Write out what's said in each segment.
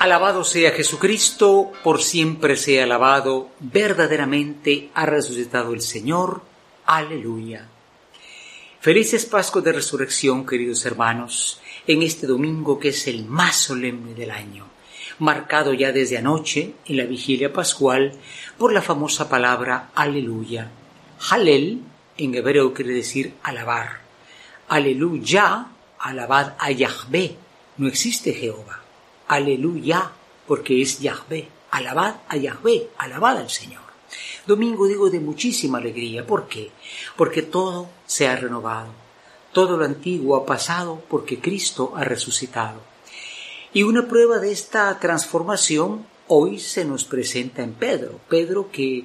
Alabado sea Jesucristo, por siempre sea alabado, verdaderamente ha resucitado el Señor. Aleluya. Felices Pascos de Resurrección, queridos hermanos, en este domingo que es el más solemne del año, marcado ya desde anoche, en la vigilia pascual, por la famosa palabra Aleluya. Halel, en hebreo quiere decir alabar. Aleluya, alabad a Yahvé, no existe Jehová aleluya, porque es Yahvé. Alabad a Yahvé, alabad al Señor. Domingo digo de muchísima alegría. ¿Por qué? Porque todo se ha renovado. Todo lo antiguo ha pasado porque Cristo ha resucitado. Y una prueba de esta transformación hoy se nos presenta en Pedro. Pedro que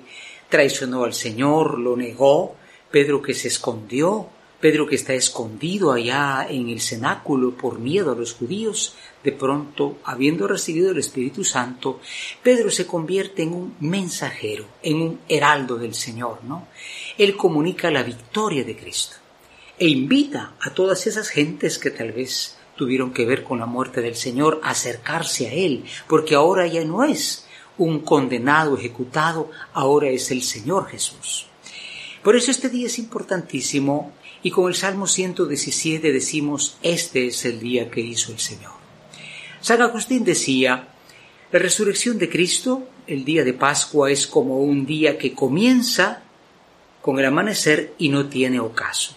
traicionó al Señor, lo negó, Pedro que se escondió, Pedro que está escondido allá en el cenáculo por miedo a los judíos, de pronto, habiendo recibido el Espíritu Santo, Pedro se convierte en un mensajero, en un heraldo del Señor, ¿no? Él comunica la victoria de Cristo e invita a todas esas gentes que tal vez tuvieron que ver con la muerte del Señor a acercarse a Él, porque ahora ya no es un condenado ejecutado, ahora es el Señor Jesús. Por eso este día es importantísimo y con el Salmo 117 decimos, este es el día que hizo el Señor. San Agustín decía, la resurrección de Cristo, el día de Pascua, es como un día que comienza con el amanecer y no tiene ocaso.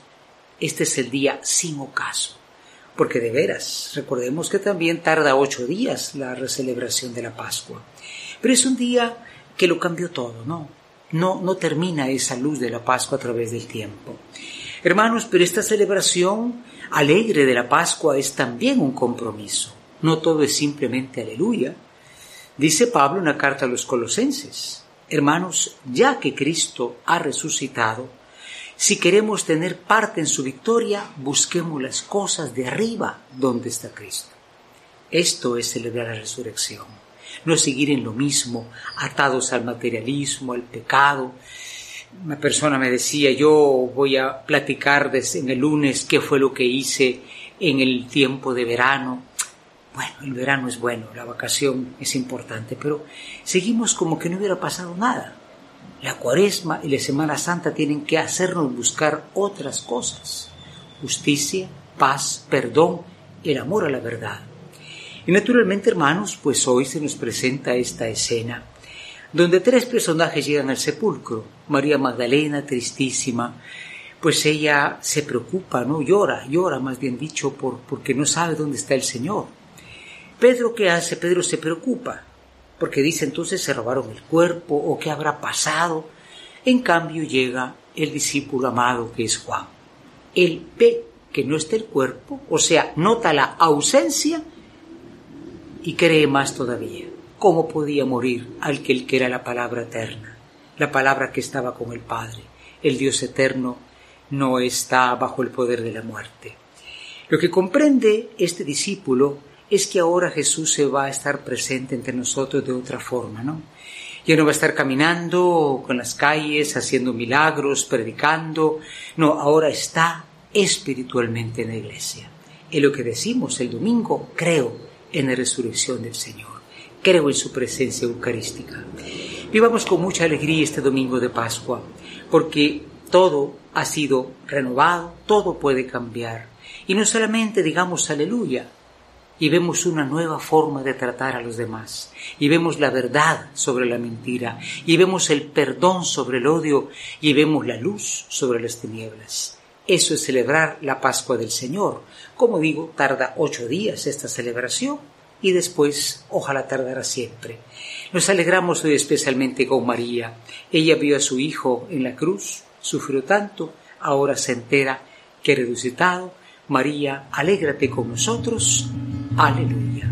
Este es el día sin ocaso, porque de veras, recordemos que también tarda ocho días la celebración de la Pascua, pero es un día que lo cambió todo, ¿no? No, no termina esa luz de la Pascua a través del tiempo. Hermanos, pero esta celebración alegre de la Pascua es también un compromiso. No todo es simplemente aleluya. Dice Pablo en la carta a los colosenses, hermanos, ya que Cristo ha resucitado, si queremos tener parte en su victoria, busquemos las cosas de arriba donde está Cristo. Esto es celebrar la resurrección, no seguir en lo mismo, atados al materialismo, al pecado, una persona me decía, yo voy a platicar desde en el lunes qué fue lo que hice en el tiempo de verano. Bueno, el verano es bueno, la vacación es importante, pero seguimos como que no hubiera pasado nada. La cuaresma y la Semana Santa tienen que hacernos buscar otras cosas. Justicia, paz, perdón, el amor a la verdad. Y naturalmente, hermanos, pues hoy se nos presenta esta escena donde tres personajes llegan al sepulcro. María Magdalena, tristísima, pues ella se preocupa, ¿no? Llora, llora más bien dicho, por, porque no sabe dónde está el Señor. Pedro, ¿qué hace? Pedro se preocupa, porque dice entonces se robaron el cuerpo o qué habrá pasado. En cambio llega el discípulo amado que es Juan. Él ve que no está el cuerpo, o sea, nota la ausencia y cree más todavía. ¿Cómo podía morir al que era la palabra eterna, la palabra que estaba con el Padre? El Dios eterno no está bajo el poder de la muerte. Lo que comprende este discípulo es que ahora Jesús se va a estar presente entre nosotros de otra forma, ¿no? Ya no va a estar caminando con las calles, haciendo milagros, predicando, no, ahora está espiritualmente en la iglesia. En lo que decimos el domingo, creo en la resurrección del Señor creo en su presencia eucarística. Vivamos con mucha alegría este domingo de Pascua, porque todo ha sido renovado, todo puede cambiar. Y no solamente digamos aleluya, y vemos una nueva forma de tratar a los demás, y vemos la verdad sobre la mentira, y vemos el perdón sobre el odio, y vemos la luz sobre las tinieblas. Eso es celebrar la Pascua del Señor. Como digo, tarda ocho días esta celebración, y después ojalá tardará siempre. Nos alegramos hoy especialmente con María. Ella vio a su Hijo en la cruz, sufrió tanto, ahora se entera que resucitado. María, alégrate con nosotros. Aleluya.